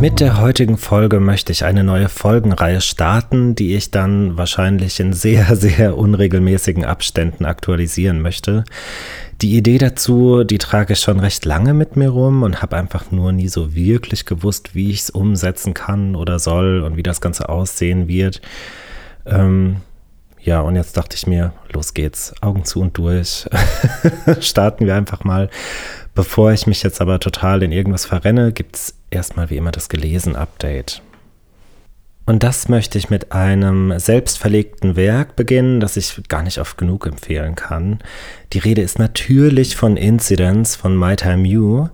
Mit der heutigen Folge möchte ich eine neue Folgenreihe starten, die ich dann wahrscheinlich in sehr, sehr unregelmäßigen Abständen aktualisieren möchte. Die Idee dazu, die trage ich schon recht lange mit mir rum und habe einfach nur nie so wirklich gewusst, wie ich es umsetzen kann oder soll und wie das Ganze aussehen wird. Ähm, ja, und jetzt dachte ich mir, los geht's, Augen zu und durch. Starten wir einfach mal. Bevor ich mich jetzt aber total in irgendwas verrenne, gibt es erstmal wie immer das Gelesen-Update. Und das möchte ich mit einem selbstverlegten Werk beginnen, das ich gar nicht oft genug empfehlen kann. Die Rede ist natürlich von Incidents von My Time You.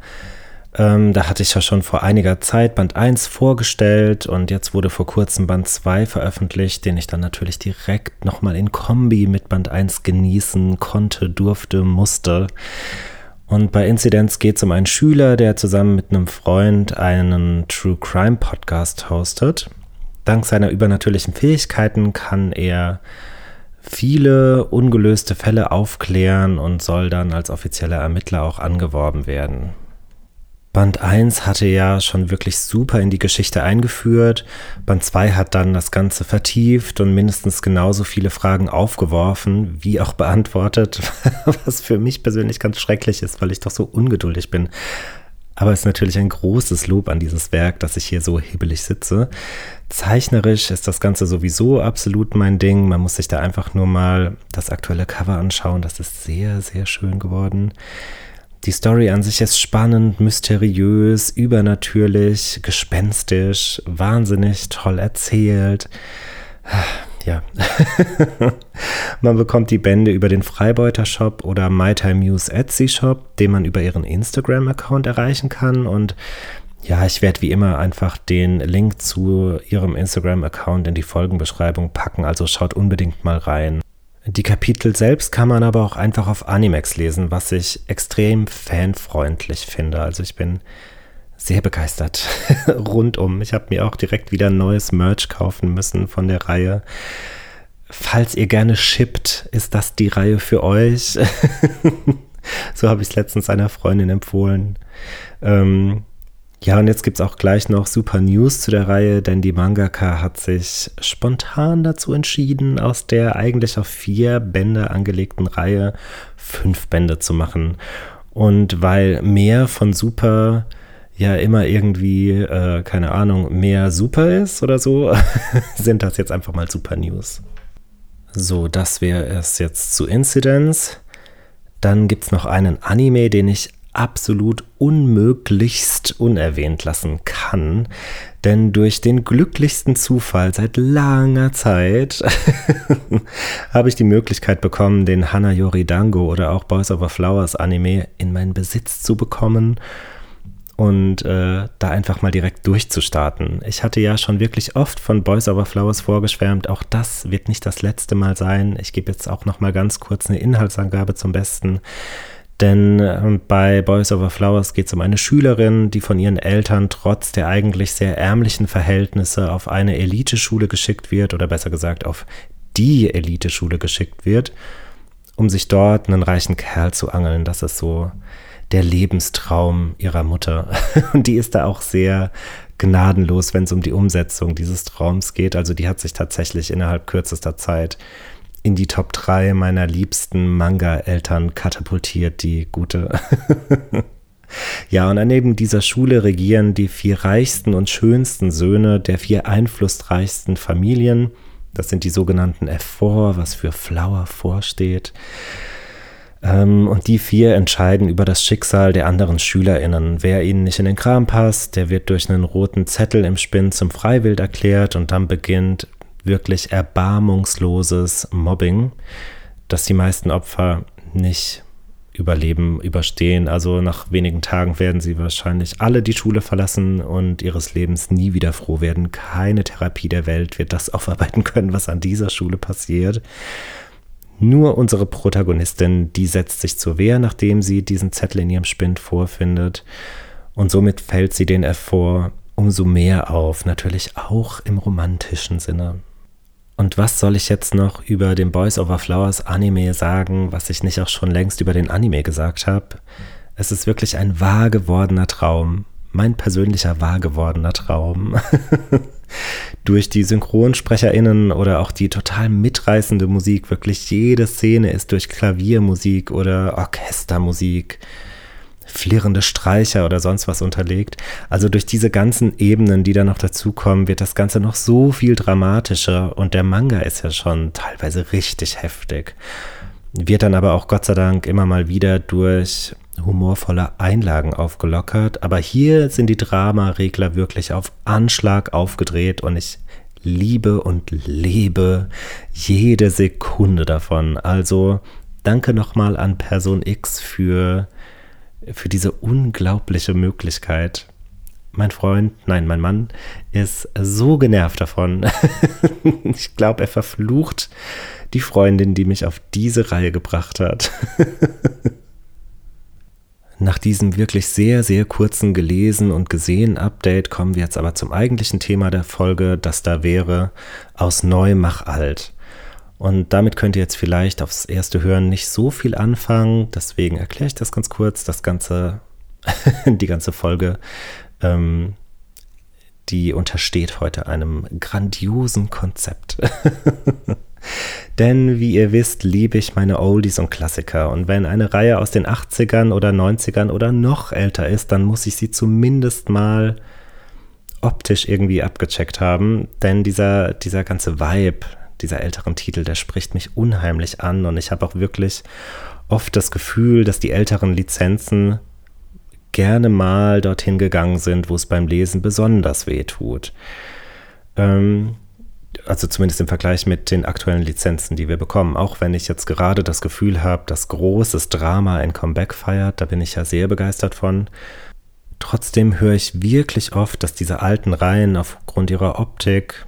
Ähm, da hatte ich ja schon vor einiger Zeit Band 1 vorgestellt und jetzt wurde vor kurzem Band 2 veröffentlicht, den ich dann natürlich direkt nochmal in Kombi mit Band 1 genießen konnte, durfte, musste. Und bei Incidents geht es um einen Schüler, der zusammen mit einem Freund einen True Crime Podcast hostet. Dank seiner übernatürlichen Fähigkeiten kann er viele ungelöste Fälle aufklären und soll dann als offizieller Ermittler auch angeworben werden. Band 1 hatte ja schon wirklich super in die Geschichte eingeführt. Band 2 hat dann das Ganze vertieft und mindestens genauso viele Fragen aufgeworfen, wie auch beantwortet, was für mich persönlich ganz schrecklich ist, weil ich doch so ungeduldig bin. Aber es ist natürlich ein großes Lob an dieses Werk, dass ich hier so hibbelig sitze. Zeichnerisch ist das Ganze sowieso absolut mein Ding. Man muss sich da einfach nur mal das aktuelle Cover anschauen. Das ist sehr, sehr schön geworden. Die Story an sich ist spannend, mysteriös, übernatürlich, gespenstisch, wahnsinnig toll erzählt ja. man bekommt die Bände über den Freibeuter Shop oder MyTime Etsy Shop, den man über ihren Instagram-Account erreichen kann. Und ja, ich werde wie immer einfach den Link zu ihrem Instagram-Account in die Folgenbeschreibung packen, also schaut unbedingt mal rein. Die Kapitel selbst kann man aber auch einfach auf Animex lesen, was ich extrem fanfreundlich finde. Also ich bin sehr begeistert rundum. Ich habe mir auch direkt wieder ein neues Merch kaufen müssen von der Reihe. Falls ihr gerne shippt, ist das die Reihe für euch. so habe ich es letztens einer Freundin empfohlen. Ähm, ja, und jetzt gibt es auch gleich noch super News zu der Reihe, denn die Mangaka hat sich spontan dazu entschieden, aus der eigentlich auf vier Bände angelegten Reihe fünf Bände zu machen. Und weil mehr von Super ja immer irgendwie, äh, keine Ahnung, mehr super ist oder so, sind das jetzt einfach mal super News. So, das wäre es jetzt zu Incidents. Dann gibt es noch einen Anime, den ich absolut unmöglichst unerwähnt lassen kann. Denn durch den glücklichsten Zufall seit langer Zeit habe ich die Möglichkeit bekommen, den Hanayori Dango oder auch Boys Over Flowers Anime in meinen Besitz zu bekommen und äh, da einfach mal direkt durchzustarten. Ich hatte ja schon wirklich oft von Boys Over Flowers vorgeschwärmt. Auch das wird nicht das letzte Mal sein. Ich gebe jetzt auch noch mal ganz kurz eine Inhaltsangabe zum Besten. Denn äh, bei Boys Over Flowers geht es um eine Schülerin, die von ihren Eltern trotz der eigentlich sehr ärmlichen Verhältnisse auf eine Eliteschule geschickt wird oder besser gesagt auf die Eliteschule geschickt wird, um sich dort einen reichen Kerl zu angeln. Das ist so der Lebenstraum ihrer Mutter. Und die ist da auch sehr gnadenlos, wenn es um die Umsetzung dieses Traums geht. Also die hat sich tatsächlich innerhalb kürzester Zeit in die Top 3 meiner liebsten Manga-Eltern katapultiert, die gute. ja, und daneben dieser Schule regieren die vier reichsten und schönsten Söhne der vier einflussreichsten Familien. Das sind die sogenannten F4, was für Flower vorsteht. Ähm, und die vier entscheiden über das Schicksal der anderen SchülerInnen. Wer ihnen nicht in den Kram passt, der wird durch einen roten Zettel im Spinn zum Freiwild erklärt und dann beginnt wirklich erbarmungsloses Mobbing, das die meisten Opfer nicht überleben, überstehen. Also nach wenigen Tagen werden sie wahrscheinlich alle die Schule verlassen und ihres Lebens nie wieder froh werden. Keine Therapie der Welt wird das aufarbeiten können, was an dieser Schule passiert. Nur unsere Protagonistin, die setzt sich zur Wehr, nachdem sie diesen Zettel in ihrem Spind vorfindet. Und somit fällt sie den hervor umso mehr auf, natürlich auch im romantischen Sinne. Und was soll ich jetzt noch über den Boys Over Flowers Anime sagen, was ich nicht auch schon längst über den Anime gesagt habe? Es ist wirklich ein wahr gewordener Traum. Mein persönlicher wahr gewordener Traum. Durch die SynchronsprecherInnen oder auch die total mitreißende Musik. Wirklich jede Szene ist durch Klaviermusik oder Orchestermusik flirrende Streicher oder sonst was unterlegt. Also durch diese ganzen Ebenen, die da noch dazukommen, wird das Ganze noch so viel dramatischer und der Manga ist ja schon teilweise richtig heftig. Wird dann aber auch Gott sei Dank immer mal wieder durch humorvolle Einlagen aufgelockert. Aber hier sind die Dramaregler wirklich auf Anschlag aufgedreht und ich liebe und lebe jede Sekunde davon. Also danke nochmal an Person X für für diese unglaubliche Möglichkeit. Mein Freund, nein, mein Mann ist so genervt davon. ich glaube, er verflucht die Freundin, die mich auf diese Reihe gebracht hat. Nach diesem wirklich sehr, sehr kurzen gelesen und gesehen Update kommen wir jetzt aber zum eigentlichen Thema der Folge, das da wäre aus neu mach alt. Und damit könnt ihr jetzt vielleicht aufs erste Hören nicht so viel anfangen. Deswegen erkläre ich das ganz kurz. Das ganze, die ganze Folge, ähm, die untersteht heute einem grandiosen Konzept. Denn wie ihr wisst, liebe ich meine Oldies und Klassiker. Und wenn eine Reihe aus den 80ern oder 90ern oder noch älter ist, dann muss ich sie zumindest mal optisch irgendwie abgecheckt haben. Denn dieser, dieser ganze Vibe, dieser älteren Titel, der spricht mich unheimlich an und ich habe auch wirklich oft das Gefühl, dass die älteren Lizenzen gerne mal dorthin gegangen sind, wo es beim Lesen besonders weh tut. Ähm, also zumindest im Vergleich mit den aktuellen Lizenzen, die wir bekommen. Auch wenn ich jetzt gerade das Gefühl habe, dass großes Drama ein Comeback feiert, da bin ich ja sehr begeistert von. Trotzdem höre ich wirklich oft, dass diese alten Reihen aufgrund ihrer Optik,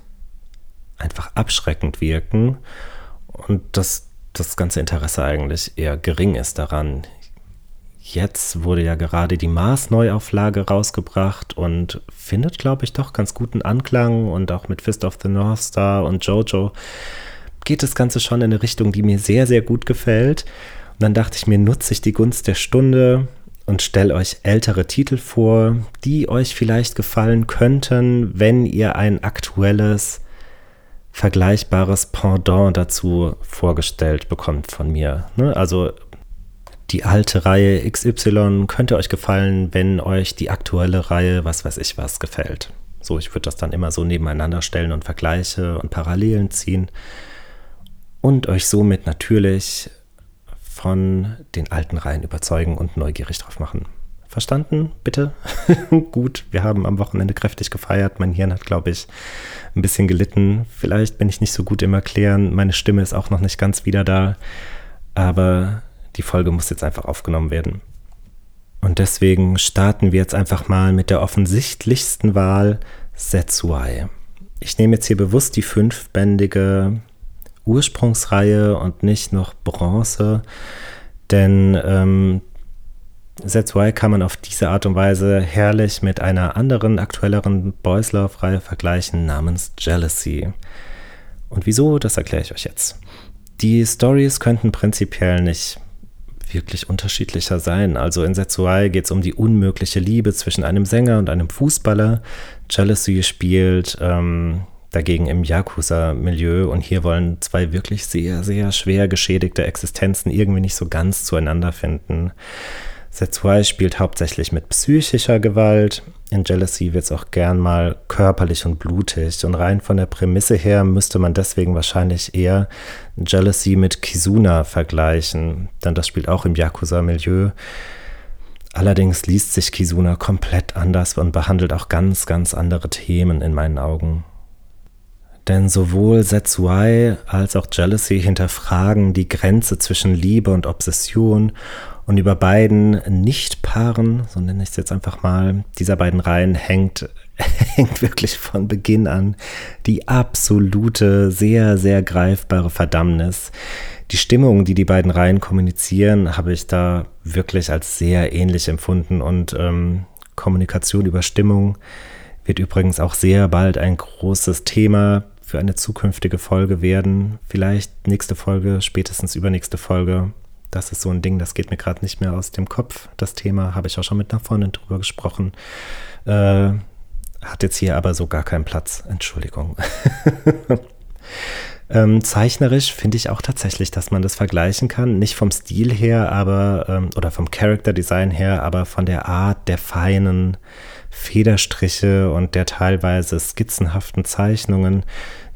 einfach abschreckend wirken und dass das ganze Interesse eigentlich eher gering ist daran. Jetzt wurde ja gerade die Mars-Neuauflage rausgebracht und findet, glaube ich, doch ganz guten Anklang und auch mit Fist of the North Star und Jojo geht das Ganze schon in eine Richtung, die mir sehr, sehr gut gefällt. Und dann dachte ich mir, nutze ich die Gunst der Stunde und stelle euch ältere Titel vor, die euch vielleicht gefallen könnten, wenn ihr ein aktuelles vergleichbares Pendant dazu vorgestellt bekommt von mir. Ne? Also die alte Reihe XY könnte euch gefallen, wenn euch die aktuelle Reihe, was weiß ich was, gefällt. So, ich würde das dann immer so nebeneinander stellen und Vergleiche und Parallelen ziehen und euch somit natürlich von den alten Reihen überzeugen und neugierig drauf machen. Verstanden, bitte? Gut, wir haben am Wochenende kräftig gefeiert. Mein Hirn hat, glaube ich, ein bisschen gelitten. Vielleicht bin ich nicht so gut im Erklären. Meine Stimme ist auch noch nicht ganz wieder da. Aber die Folge muss jetzt einfach aufgenommen werden. Und deswegen starten wir jetzt einfach mal mit der offensichtlichsten Wahl, Setsuai. Ich nehme jetzt hier bewusst die fünfbändige Ursprungsreihe und nicht noch Bronze, denn ähm, That's kann man auf diese Art und Weise herrlich mit einer anderen, aktuelleren Boys Love-Reihe vergleichen namens Jealousy. Und wieso, das erkläre ich euch jetzt. Die Stories könnten prinzipiell nicht wirklich unterschiedlicher sein. Also in Setsuai geht es um die unmögliche Liebe zwischen einem Sänger und einem Fußballer. Jealousy spielt ähm, dagegen im Yakuza-Milieu und hier wollen zwei wirklich sehr, sehr schwer geschädigte Existenzen irgendwie nicht so ganz zueinander finden. 2 spielt hauptsächlich mit psychischer Gewalt. In Jealousy wird es auch gern mal körperlich und blutig. Und rein von der Prämisse her müsste man deswegen wahrscheinlich eher Jealousy mit Kizuna vergleichen, denn das spielt auch im Yakuza-Milieu. Allerdings liest sich Kizuna komplett anders und behandelt auch ganz, ganz andere Themen in meinen Augen. Denn sowohl Setsuai als auch Jealousy hinterfragen die Grenze zwischen Liebe und Obsession und über beiden Nicht-Paaren, so nenne ich es jetzt einfach mal, dieser beiden Reihen hängt, hängt wirklich von Beginn an die absolute, sehr, sehr greifbare Verdammnis, Die Stimmung, die die beiden Reihen kommunizieren, habe ich da wirklich als sehr ähnlich empfunden und ähm, Kommunikation über Stimmung wird übrigens auch sehr bald ein großes Thema für eine zukünftige Folge werden. Vielleicht nächste Folge, spätestens übernächste Folge. Das ist so ein Ding, das geht mir gerade nicht mehr aus dem Kopf. Das Thema habe ich auch schon mit einer Freundin drüber gesprochen. Äh, hat jetzt hier aber so gar keinen Platz. Entschuldigung. ähm, zeichnerisch finde ich auch tatsächlich, dass man das vergleichen kann. Nicht vom Stil her, aber, ähm, oder vom Character Design her, aber von der Art der feinen Federstriche und der teilweise skizzenhaften Zeichnungen.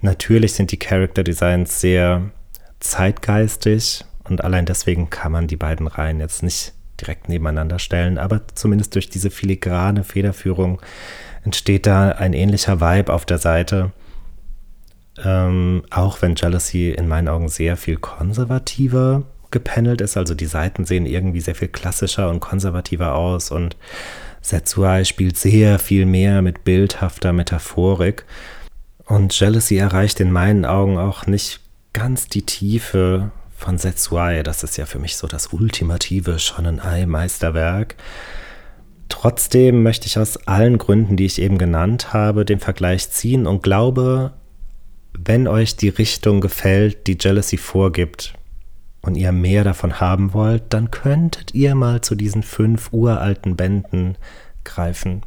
Natürlich sind die Character Designs sehr zeitgeistig und allein deswegen kann man die beiden Reihen jetzt nicht direkt nebeneinander stellen, aber zumindest durch diese filigrane Federführung entsteht da ein ähnlicher Vibe auf der Seite. Ähm, auch wenn Jealousy in meinen Augen sehr viel konservativer gependelt ist, also die Seiten sehen irgendwie sehr viel klassischer und konservativer aus und Setsuai spielt sehr viel mehr mit bildhafter Metaphorik. Und Jealousy erreicht in meinen Augen auch nicht ganz die Tiefe von Setsuai. Das ist ja für mich so das ultimative Shonen-Ai-Meisterwerk. Trotzdem möchte ich aus allen Gründen, die ich eben genannt habe, den Vergleich ziehen und glaube, wenn euch die Richtung gefällt, die Jealousy vorgibt, und ihr mehr davon haben wollt, dann könntet ihr mal zu diesen fünf uralten Bänden greifen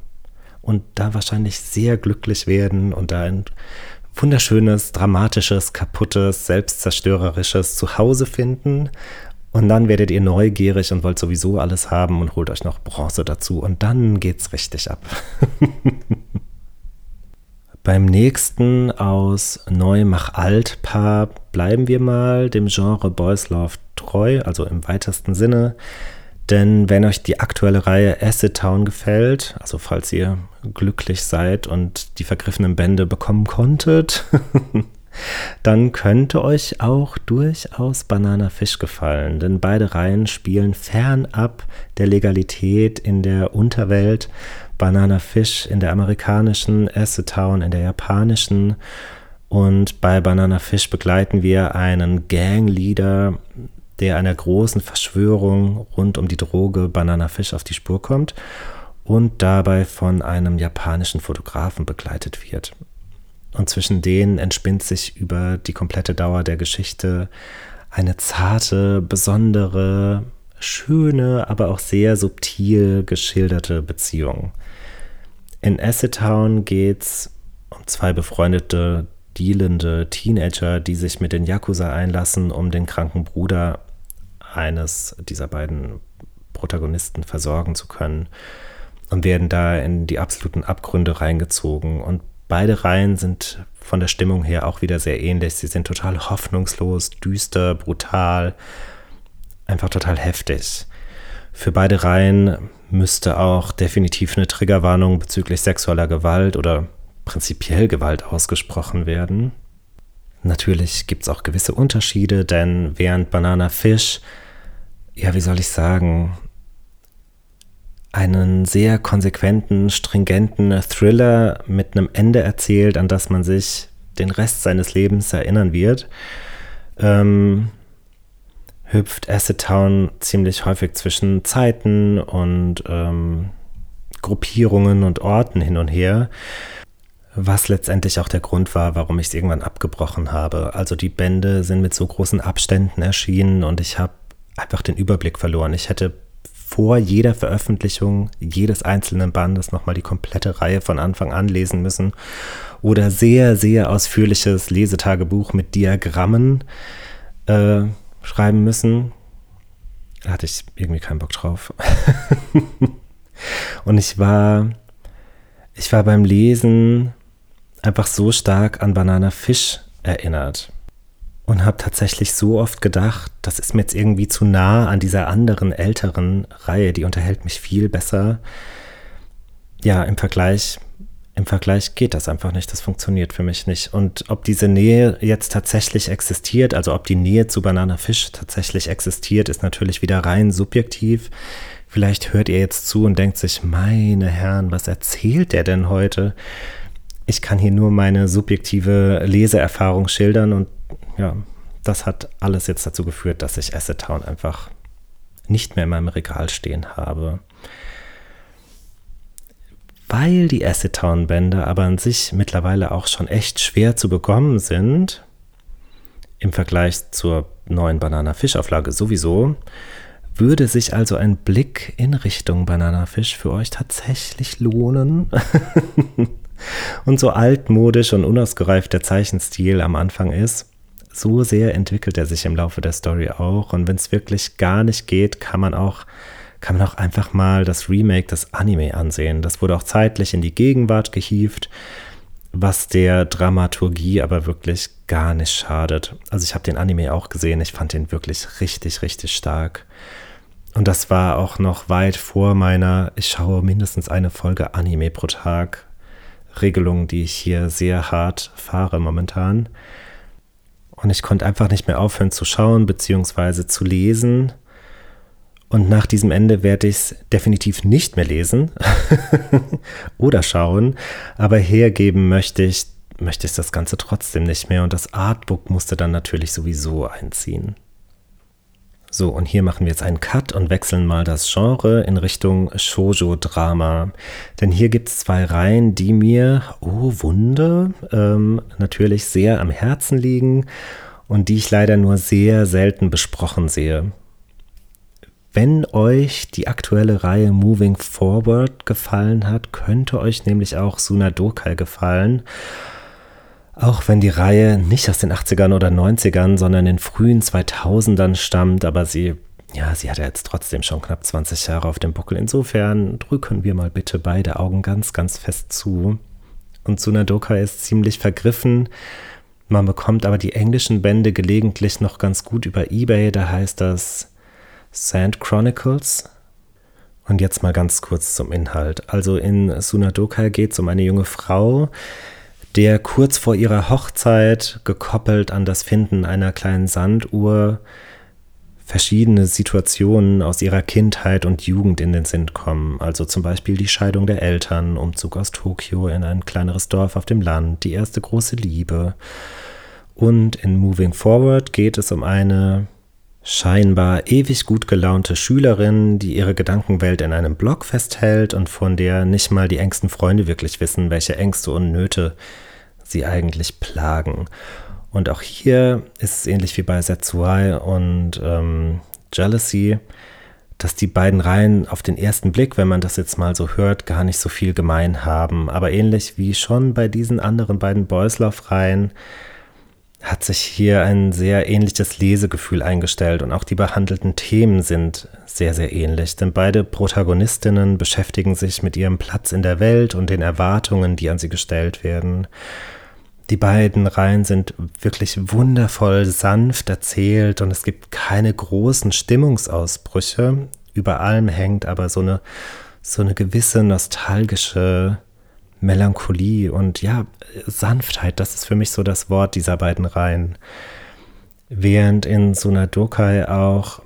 und da wahrscheinlich sehr glücklich werden und da ein wunderschönes, dramatisches, kaputtes, selbstzerstörerisches Zuhause finden. Und dann werdet ihr neugierig und wollt sowieso alles haben und holt euch noch Bronze dazu. Und dann geht's richtig ab. Beim nächsten aus Neu mach alt Paar bleiben wir mal dem Genre Boys Love treu, also im weitesten Sinne. Denn wenn euch die aktuelle Reihe Acid Town gefällt, also falls ihr glücklich seid und die vergriffenen Bände bekommen konntet, dann könnte euch auch durchaus Banana Fish gefallen, denn beide Reihen spielen fernab der Legalität in der Unterwelt Banana Fish in der amerikanischen, Acid Town in der japanischen. Und bei Banana Fish begleiten wir einen Gangleader, der einer großen Verschwörung rund um die Droge Banana Fish auf die Spur kommt und dabei von einem japanischen Fotografen begleitet wird. Und zwischen denen entspinnt sich über die komplette Dauer der Geschichte eine zarte, besondere, schöne, aber auch sehr subtil geschilderte Beziehung. In Acid Town geht's um zwei befreundete, dealende Teenager, die sich mit den Yakuza einlassen, um den kranken Bruder eines dieser beiden Protagonisten versorgen zu können und werden da in die absoluten Abgründe reingezogen. Und beide Reihen sind von der Stimmung her auch wieder sehr ähnlich. Sie sind total hoffnungslos, düster, brutal, einfach total heftig. Für beide Reihen müsste auch definitiv eine Triggerwarnung bezüglich sexueller Gewalt oder prinzipiell Gewalt ausgesprochen werden. Natürlich gibt es auch gewisse Unterschiede, denn während Banana Fish, ja, wie soll ich sagen, einen sehr konsequenten, stringenten Thriller mit einem Ende erzählt, an das man sich den Rest seines Lebens erinnern wird, ähm, hüpft Acid Town ziemlich häufig zwischen Zeiten und ähm, Gruppierungen und Orten hin und her, was letztendlich auch der Grund war, warum ich es irgendwann abgebrochen habe. Also die Bände sind mit so großen Abständen erschienen und ich habe einfach den Überblick verloren. Ich hätte vor jeder Veröffentlichung jedes einzelnen Bandes nochmal die komplette Reihe von Anfang an lesen müssen oder sehr, sehr ausführliches Lesetagebuch mit Diagrammen. Äh, schreiben müssen. Da hatte ich irgendwie keinen Bock drauf. und ich war, ich war beim Lesen einfach so stark an Banana Fish erinnert und habe tatsächlich so oft gedacht, das ist mir jetzt irgendwie zu nah an dieser anderen älteren Reihe, die unterhält mich viel besser. Ja, im Vergleich im Vergleich geht das einfach nicht, das funktioniert für mich nicht. Und ob diese Nähe jetzt tatsächlich existiert, also ob die Nähe zu Banana Fish tatsächlich existiert, ist natürlich wieder rein subjektiv. Vielleicht hört ihr jetzt zu und denkt sich, meine Herren, was erzählt der denn heute? Ich kann hier nur meine subjektive Leseerfahrung schildern und ja, das hat alles jetzt dazu geführt, dass ich Acid Town einfach nicht mehr in meinem Regal stehen habe. Weil die Acid Town Bände aber an sich mittlerweile auch schon echt schwer zu bekommen sind, im Vergleich zur neuen Banana Fisch Auflage sowieso, würde sich also ein Blick in Richtung Banana Fisch für euch tatsächlich lohnen? und so altmodisch und unausgereift der Zeichenstil am Anfang ist, so sehr entwickelt er sich im Laufe der Story auch. Und wenn es wirklich gar nicht geht, kann man auch kann man auch einfach mal das Remake des Anime ansehen. Das wurde auch zeitlich in die Gegenwart gehievt, was der Dramaturgie aber wirklich gar nicht schadet. Also ich habe den Anime auch gesehen, ich fand den wirklich richtig, richtig stark. Und das war auch noch weit vor meiner, ich schaue mindestens eine Folge Anime pro Tag Regelung, die ich hier sehr hart fahre momentan. Und ich konnte einfach nicht mehr aufhören zu schauen bzw. zu lesen. Und nach diesem Ende werde ich es definitiv nicht mehr lesen oder schauen. Aber hergeben möchte ich, möchte ich das Ganze trotzdem nicht mehr. Und das Artbook musste dann natürlich sowieso einziehen. So, und hier machen wir jetzt einen Cut und wechseln mal das Genre in Richtung Shoujo-Drama. Denn hier gibt es zwei Reihen, die mir, oh Wunder, ähm, natürlich sehr am Herzen liegen und die ich leider nur sehr selten besprochen sehe. Wenn euch die aktuelle Reihe Moving Forward gefallen hat, könnte euch nämlich auch Suna Dokai gefallen. Auch wenn die Reihe nicht aus den 80ern oder 90ern, sondern den frühen 2000ern stammt, aber sie, ja, sie hat ja jetzt trotzdem schon knapp 20 Jahre auf dem Buckel. Insofern drücken wir mal bitte beide Augen ganz, ganz fest zu. Und Tsunadoka ist ziemlich vergriffen. Man bekommt aber die englischen Bände gelegentlich noch ganz gut über Ebay. Da heißt das Sand Chronicles. Und jetzt mal ganz kurz zum Inhalt. Also in Sunadoka geht es um eine junge Frau, der kurz vor ihrer Hochzeit, gekoppelt an das Finden einer kleinen Sanduhr, verschiedene Situationen aus ihrer Kindheit und Jugend in den Sinn kommen. Also zum Beispiel die Scheidung der Eltern, Umzug aus Tokio in ein kleineres Dorf auf dem Land, die erste große Liebe. Und in Moving Forward geht es um eine scheinbar ewig gut gelaunte Schülerin, die ihre Gedankenwelt in einem Blog festhält und von der nicht mal die engsten Freunde wirklich wissen, welche Ängste und Nöte sie eigentlich plagen. Und auch hier ist es ähnlich wie bei Setsuai und ähm, Jealousy, dass die beiden Reihen auf den ersten Blick, wenn man das jetzt mal so hört, gar nicht so viel gemein haben. Aber ähnlich wie schon bei diesen anderen beiden Boyslauf-Reihen hat sich hier ein sehr ähnliches Lesegefühl eingestellt und auch die behandelten Themen sind sehr, sehr ähnlich, denn beide Protagonistinnen beschäftigen sich mit ihrem Platz in der Welt und den Erwartungen, die an sie gestellt werden. Die beiden Reihen sind wirklich wundervoll sanft erzählt und es gibt keine großen Stimmungsausbrüche. Über allem hängt aber so eine, so eine gewisse nostalgische Melancholie und ja, Sanftheit, das ist für mich so das Wort dieser beiden Reihen. Während in Sunadokai auch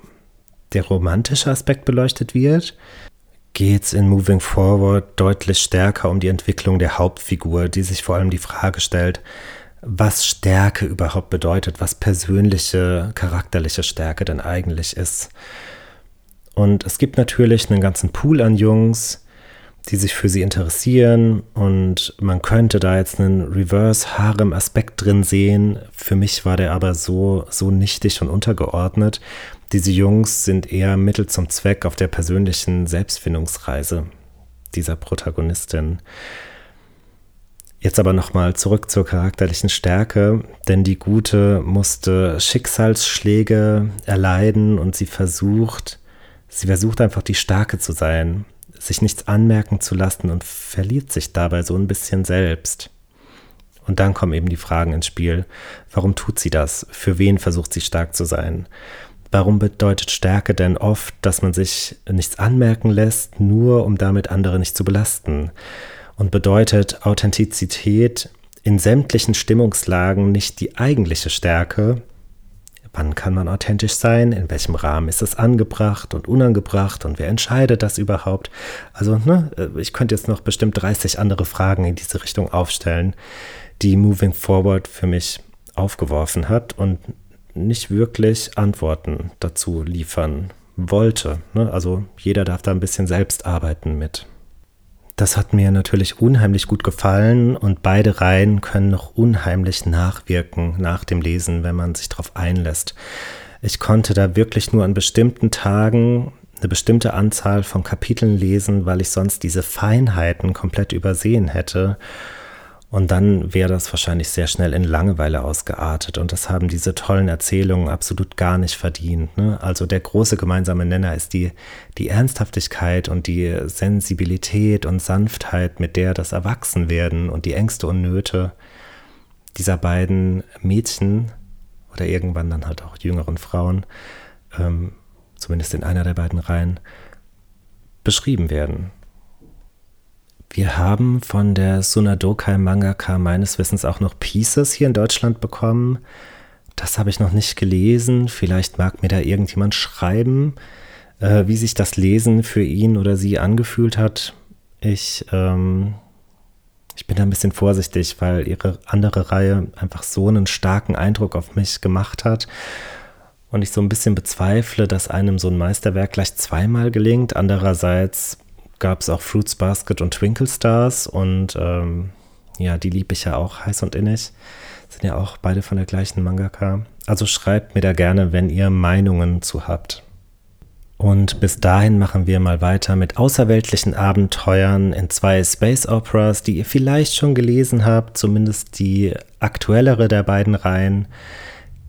der romantische Aspekt beleuchtet wird, geht es in Moving Forward deutlich stärker um die Entwicklung der Hauptfigur, die sich vor allem die Frage stellt, was Stärke überhaupt bedeutet, was persönliche, charakterliche Stärke denn eigentlich ist. Und es gibt natürlich einen ganzen Pool an Jungs, die sich für sie interessieren und man könnte da jetzt einen Reverse-Harem-Aspekt drin sehen. Für mich war der aber so, so nichtig und untergeordnet. Diese Jungs sind eher Mittel zum Zweck auf der persönlichen Selbstfindungsreise dieser Protagonistin. Jetzt aber nochmal zurück zur charakterlichen Stärke, denn die Gute musste Schicksalsschläge erleiden und sie versucht, sie versucht einfach die Starke zu sein sich nichts anmerken zu lassen und verliert sich dabei so ein bisschen selbst. Und dann kommen eben die Fragen ins Spiel. Warum tut sie das? Für wen versucht sie stark zu sein? Warum bedeutet Stärke denn oft, dass man sich nichts anmerken lässt, nur um damit andere nicht zu belasten? Und bedeutet Authentizität in sämtlichen Stimmungslagen nicht die eigentliche Stärke, Wann kann man authentisch sein? In welchem Rahmen ist es angebracht und unangebracht? Und wer entscheidet das überhaupt? Also, ne, äh, ich könnte jetzt noch bestimmt 30 andere Fragen in diese Richtung aufstellen, die Moving Forward für mich aufgeworfen hat. Und nicht wirklich Antworten dazu liefern wollte. Ne? Also jeder darf da ein bisschen selbst arbeiten mit. Das hat mir natürlich unheimlich gut gefallen und beide Reihen können noch unheimlich nachwirken nach dem Lesen, wenn man sich darauf einlässt. Ich konnte da wirklich nur an bestimmten Tagen eine bestimmte Anzahl von Kapiteln lesen, weil ich sonst diese Feinheiten komplett übersehen hätte. Und dann wäre das wahrscheinlich sehr schnell in Langeweile ausgeartet. Und das haben diese tollen Erzählungen absolut gar nicht verdient. Ne? Also der große gemeinsame Nenner ist die, die Ernsthaftigkeit und die Sensibilität und Sanftheit, mit der das Erwachsenwerden und die Ängste und Nöte dieser beiden Mädchen oder irgendwann dann halt auch jüngeren Frauen, ähm, zumindest in einer der beiden Reihen, beschrieben werden. Wir haben von der Sunadokai Mangaka meines Wissens auch noch Pieces hier in Deutschland bekommen. Das habe ich noch nicht gelesen. Vielleicht mag mir da irgendjemand schreiben, äh, wie sich das Lesen für ihn oder sie angefühlt hat. Ich, ähm, ich bin da ein bisschen vorsichtig, weil ihre andere Reihe einfach so einen starken Eindruck auf mich gemacht hat. Und ich so ein bisschen bezweifle, dass einem so ein Meisterwerk gleich zweimal gelingt. Andererseits gab es auch Fruits Basket und Twinkle Stars und ähm, ja, die liebe ich ja auch heiß und innig. Sind ja auch beide von der gleichen Mangaka. Also schreibt mir da gerne, wenn ihr Meinungen zu habt. Und bis dahin machen wir mal weiter mit außerweltlichen Abenteuern in zwei Space Operas, die ihr vielleicht schon gelesen habt, zumindest die aktuellere der beiden Reihen.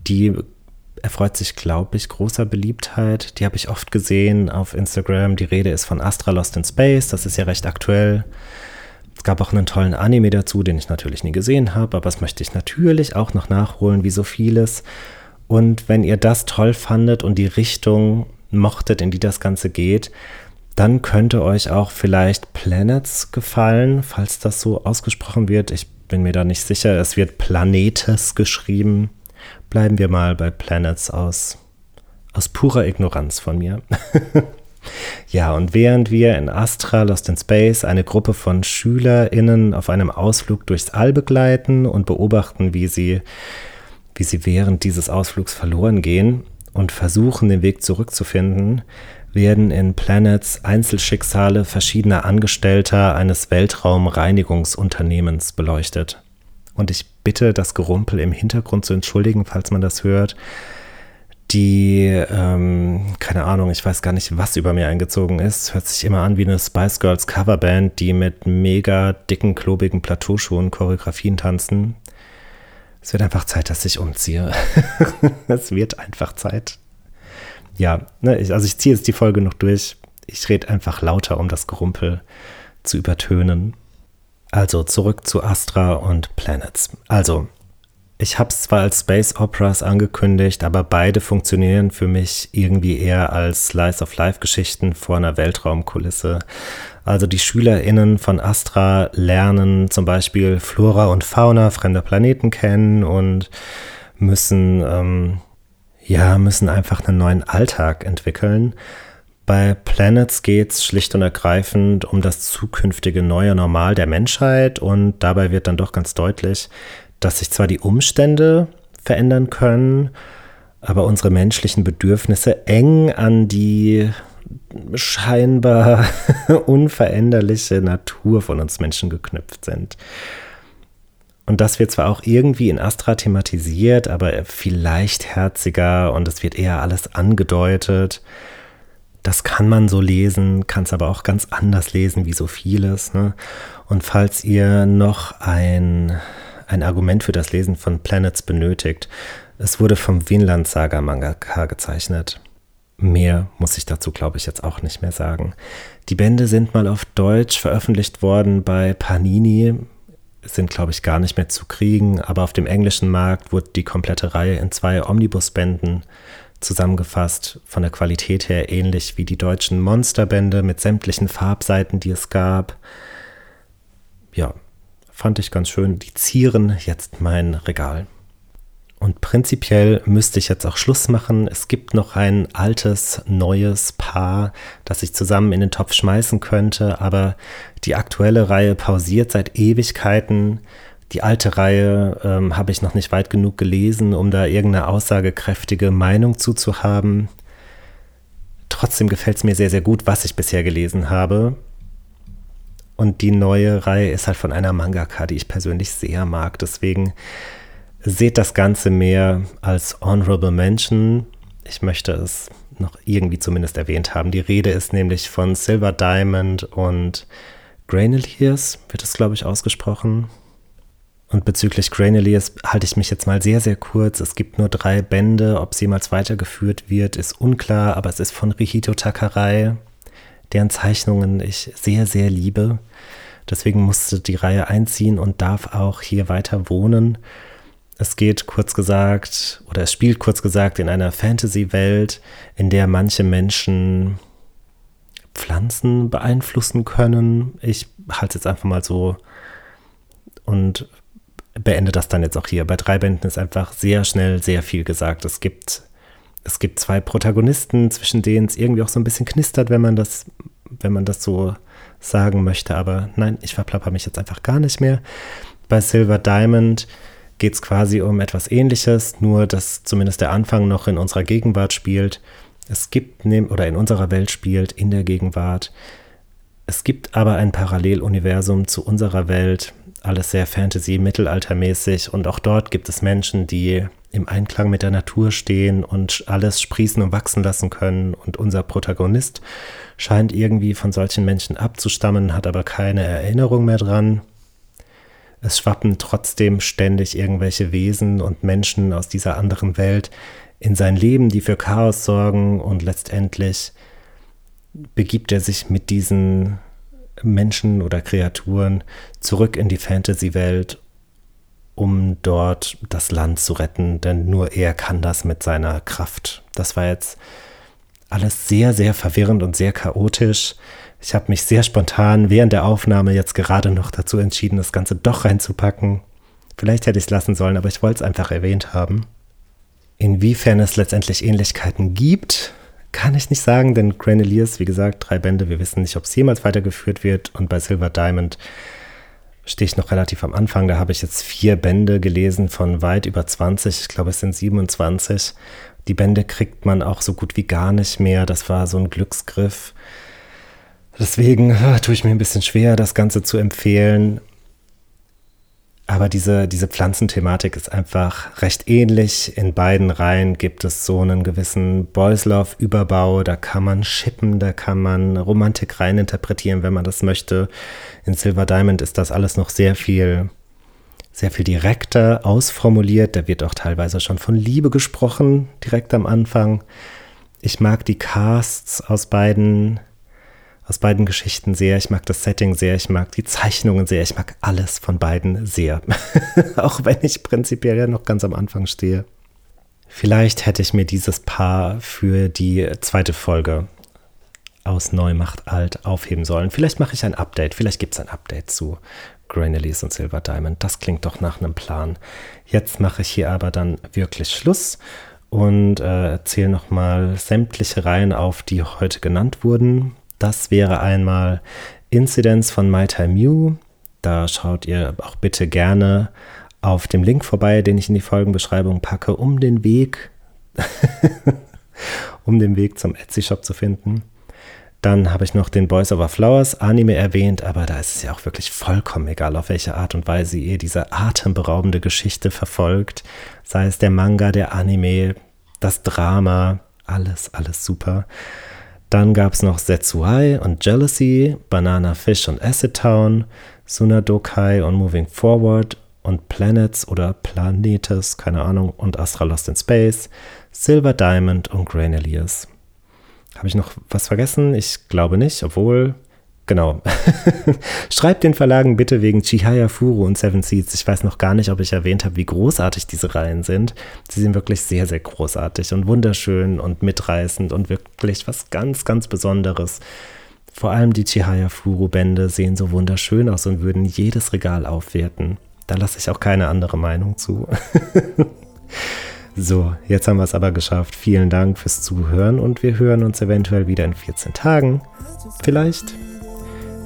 Die erfreut sich, glaube ich, großer Beliebtheit. Die habe ich oft gesehen auf Instagram. Die Rede ist von Astra Lost in Space. Das ist ja recht aktuell. Es gab auch einen tollen Anime dazu, den ich natürlich nie gesehen habe, aber das möchte ich natürlich auch noch nachholen, wie so vieles. Und wenn ihr das toll fandet und die Richtung mochtet, in die das Ganze geht, dann könnte euch auch vielleicht Planets gefallen, falls das so ausgesprochen wird. Ich bin mir da nicht sicher. Es wird Planetes geschrieben. Bleiben wir mal bei Planets aus, aus purer Ignoranz von mir. ja, und während wir in Astra Lost in Space eine Gruppe von SchülerInnen auf einem Ausflug durchs All begleiten und beobachten, wie sie, wie sie während dieses Ausflugs verloren gehen und versuchen, den Weg zurückzufinden, werden in Planets Einzelschicksale verschiedener Angestellter eines Weltraumreinigungsunternehmens beleuchtet. Und ich bitte, das Gerumpel im Hintergrund zu entschuldigen, falls man das hört. Die, ähm, keine Ahnung, ich weiß gar nicht, was über mir eingezogen ist. Hört sich immer an wie eine Spice Girls Coverband, die mit mega dicken, klobigen Plateauschuhen Choreografien tanzen. Es wird einfach Zeit, dass ich umziehe. es wird einfach Zeit. Ja, ne, ich, also ich ziehe jetzt die Folge noch durch. Ich rede einfach lauter, um das Gerumpel zu übertönen. Also zurück zu Astra und Planets. Also, ich habe es zwar als Space Operas angekündigt, aber beide funktionieren für mich irgendwie eher als Slice of Life Geschichten vor einer Weltraumkulisse. Also die SchülerInnen von Astra lernen zum Beispiel Flora und Fauna fremder Planeten kennen und müssen, ähm, ja, müssen einfach einen neuen Alltag entwickeln. Bei Planets geht es schlicht und ergreifend um das zukünftige neue Normal der Menschheit und dabei wird dann doch ganz deutlich, dass sich zwar die Umstände verändern können, aber unsere menschlichen Bedürfnisse eng an die scheinbar unveränderliche Natur von uns Menschen geknüpft sind. Und das wird zwar auch irgendwie in Astra thematisiert, aber viel leichtherziger und es wird eher alles angedeutet das kann man so lesen, kann es aber auch ganz anders lesen, wie so vieles. Ne? Und falls ihr noch ein, ein Argument für das Lesen von Planets benötigt, es wurde vom Vinland Saga Mangaka gezeichnet. Mehr muss ich dazu, glaube ich, jetzt auch nicht mehr sagen. Die Bände sind mal auf Deutsch veröffentlicht worden bei Panini, sind, glaube ich, gar nicht mehr zu kriegen, aber auf dem englischen Markt wurde die komplette Reihe in zwei Omnibusbänden zusammengefasst, von der Qualität her ähnlich wie die deutschen Monsterbände mit sämtlichen Farbseiten, die es gab. Ja, fand ich ganz schön. Die zieren jetzt mein Regal. Und prinzipiell müsste ich jetzt auch Schluss machen. Es gibt noch ein altes, neues Paar, das ich zusammen in den Topf schmeißen könnte, aber die aktuelle Reihe pausiert seit Ewigkeiten. Die alte Reihe ähm, habe ich noch nicht weit genug gelesen, um da irgendeine aussagekräftige Meinung zuzuhaben. Trotzdem gefällt es mir sehr, sehr gut, was ich bisher gelesen habe. Und die neue Reihe ist halt von einer Mangaka, die ich persönlich sehr mag. Deswegen seht das Ganze mehr als Honorable Mention. Ich möchte es noch irgendwie zumindest erwähnt haben. Die Rede ist nämlich von Silver Diamond und Graineliers, wird es, glaube ich, ausgesprochen. Und bezüglich Graineliers halte ich mich jetzt mal sehr, sehr kurz. Es gibt nur drei Bände. Ob es jemals weitergeführt wird, ist unklar, aber es ist von Rihito Takarei, deren Zeichnungen ich sehr, sehr liebe. Deswegen musste die Reihe einziehen und darf auch hier weiter wohnen. Es geht kurz gesagt, oder es spielt kurz gesagt in einer Fantasy-Welt, in der manche Menschen Pflanzen beeinflussen können. Ich halte es jetzt einfach mal so und beende das dann jetzt auch hier. Bei drei Bänden ist einfach sehr schnell sehr viel gesagt. Es gibt, es gibt zwei Protagonisten, zwischen denen es irgendwie auch so ein bisschen knistert, wenn man das, wenn man das so sagen möchte. Aber nein, ich verplapper mich jetzt einfach gar nicht mehr. Bei Silver Diamond geht es quasi um etwas ähnliches, nur dass zumindest der Anfang noch in unserer Gegenwart spielt. Es gibt, oder in unserer Welt spielt, in der Gegenwart. Es gibt aber ein Paralleluniversum zu unserer Welt, alles sehr Fantasy, mittelaltermäßig. Und auch dort gibt es Menschen, die im Einklang mit der Natur stehen und alles sprießen und wachsen lassen können. Und unser Protagonist scheint irgendwie von solchen Menschen abzustammen, hat aber keine Erinnerung mehr dran. Es schwappen trotzdem ständig irgendwelche Wesen und Menschen aus dieser anderen Welt in sein Leben, die für Chaos sorgen. Und letztendlich begibt er sich mit diesen Menschen oder Kreaturen zurück in die Fantasy-Welt, um dort das Land zu retten, denn nur er kann das mit seiner Kraft. Das war jetzt alles sehr, sehr verwirrend und sehr chaotisch. Ich habe mich sehr spontan während der Aufnahme jetzt gerade noch dazu entschieden, das Ganze doch reinzupacken. Vielleicht hätte ich es lassen sollen, aber ich wollte es einfach erwähnt haben. Inwiefern es letztendlich Ähnlichkeiten gibt, kann ich nicht sagen, denn Graneliers, wie gesagt, drei Bände, wir wissen nicht, ob es jemals weitergeführt wird. Und bei Silver Diamond stehe ich noch relativ am Anfang. Da habe ich jetzt vier Bände gelesen von weit über 20. Ich glaube, es sind 27. Die Bände kriegt man auch so gut wie gar nicht mehr. Das war so ein Glücksgriff. Deswegen äh, tue ich mir ein bisschen schwer, das Ganze zu empfehlen. Aber diese, diese Pflanzenthematik ist einfach recht ähnlich. In beiden Reihen gibt es so einen gewissen Boys Love Überbau. Da kann man schippen, da kann man Romantik reininterpretieren, wenn man das möchte. In Silver Diamond ist das alles noch sehr viel, sehr viel direkter ausformuliert. Da wird auch teilweise schon von Liebe gesprochen, direkt am Anfang. Ich mag die Casts aus beiden aus beiden Geschichten sehr. Ich mag das Setting sehr, ich mag die Zeichnungen sehr, ich mag alles von beiden sehr. Auch wenn ich prinzipiell ja noch ganz am Anfang stehe. Vielleicht hätte ich mir dieses Paar für die zweite Folge aus Neumacht alt aufheben sollen. Vielleicht mache ich ein Update, vielleicht gibt es ein Update zu Granelys und Silver Diamond. Das klingt doch nach einem Plan. Jetzt mache ich hier aber dann wirklich Schluss und äh, zähle nochmal sämtliche Reihen auf, die heute genannt wurden. Das wäre einmal Incidents von My Time You. Da schaut ihr auch bitte gerne auf dem Link vorbei, den ich in die Folgenbeschreibung packe, um den Weg, um den Weg zum Etsy-Shop zu finden. Dann habe ich noch den Boys Over Flowers Anime erwähnt, aber da ist es ja auch wirklich vollkommen egal, auf welche Art und Weise ihr diese atemberaubende Geschichte verfolgt. Sei es der Manga, der Anime, das Drama, alles, alles super. Dann gab es noch Setsuai und Jealousy, Banana Fish und Acid Town, Sunadokai und Moving Forward und Planets oder Planetes, keine Ahnung, und Astra Lost in Space, Silver Diamond und Granelius. Habe ich noch was vergessen? Ich glaube nicht, obwohl Genau. Schreibt den Verlagen bitte wegen Chihaya Furu und Seven Seeds. Ich weiß noch gar nicht, ob ich erwähnt habe, wie großartig diese Reihen sind. Sie sind wirklich sehr, sehr großartig und wunderschön und mitreißend und wirklich was ganz, ganz Besonderes. Vor allem die Chihaya Furu Bände sehen so wunderschön aus und würden jedes Regal aufwerten. Da lasse ich auch keine andere Meinung zu. so, jetzt haben wir es aber geschafft. Vielen Dank fürs Zuhören und wir hören uns eventuell wieder in 14 Tagen. Vielleicht.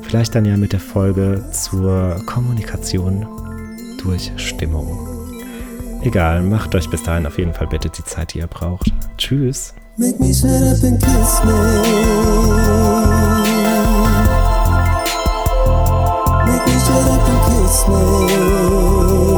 Vielleicht dann ja mit der Folge zur Kommunikation. Du Durchstimmung. Egal, macht euch bis dahin auf jeden Fall bitte die Zeit, die ihr braucht. Tschüss. Make me shut up and kiss me. Make me shut up and kiss me.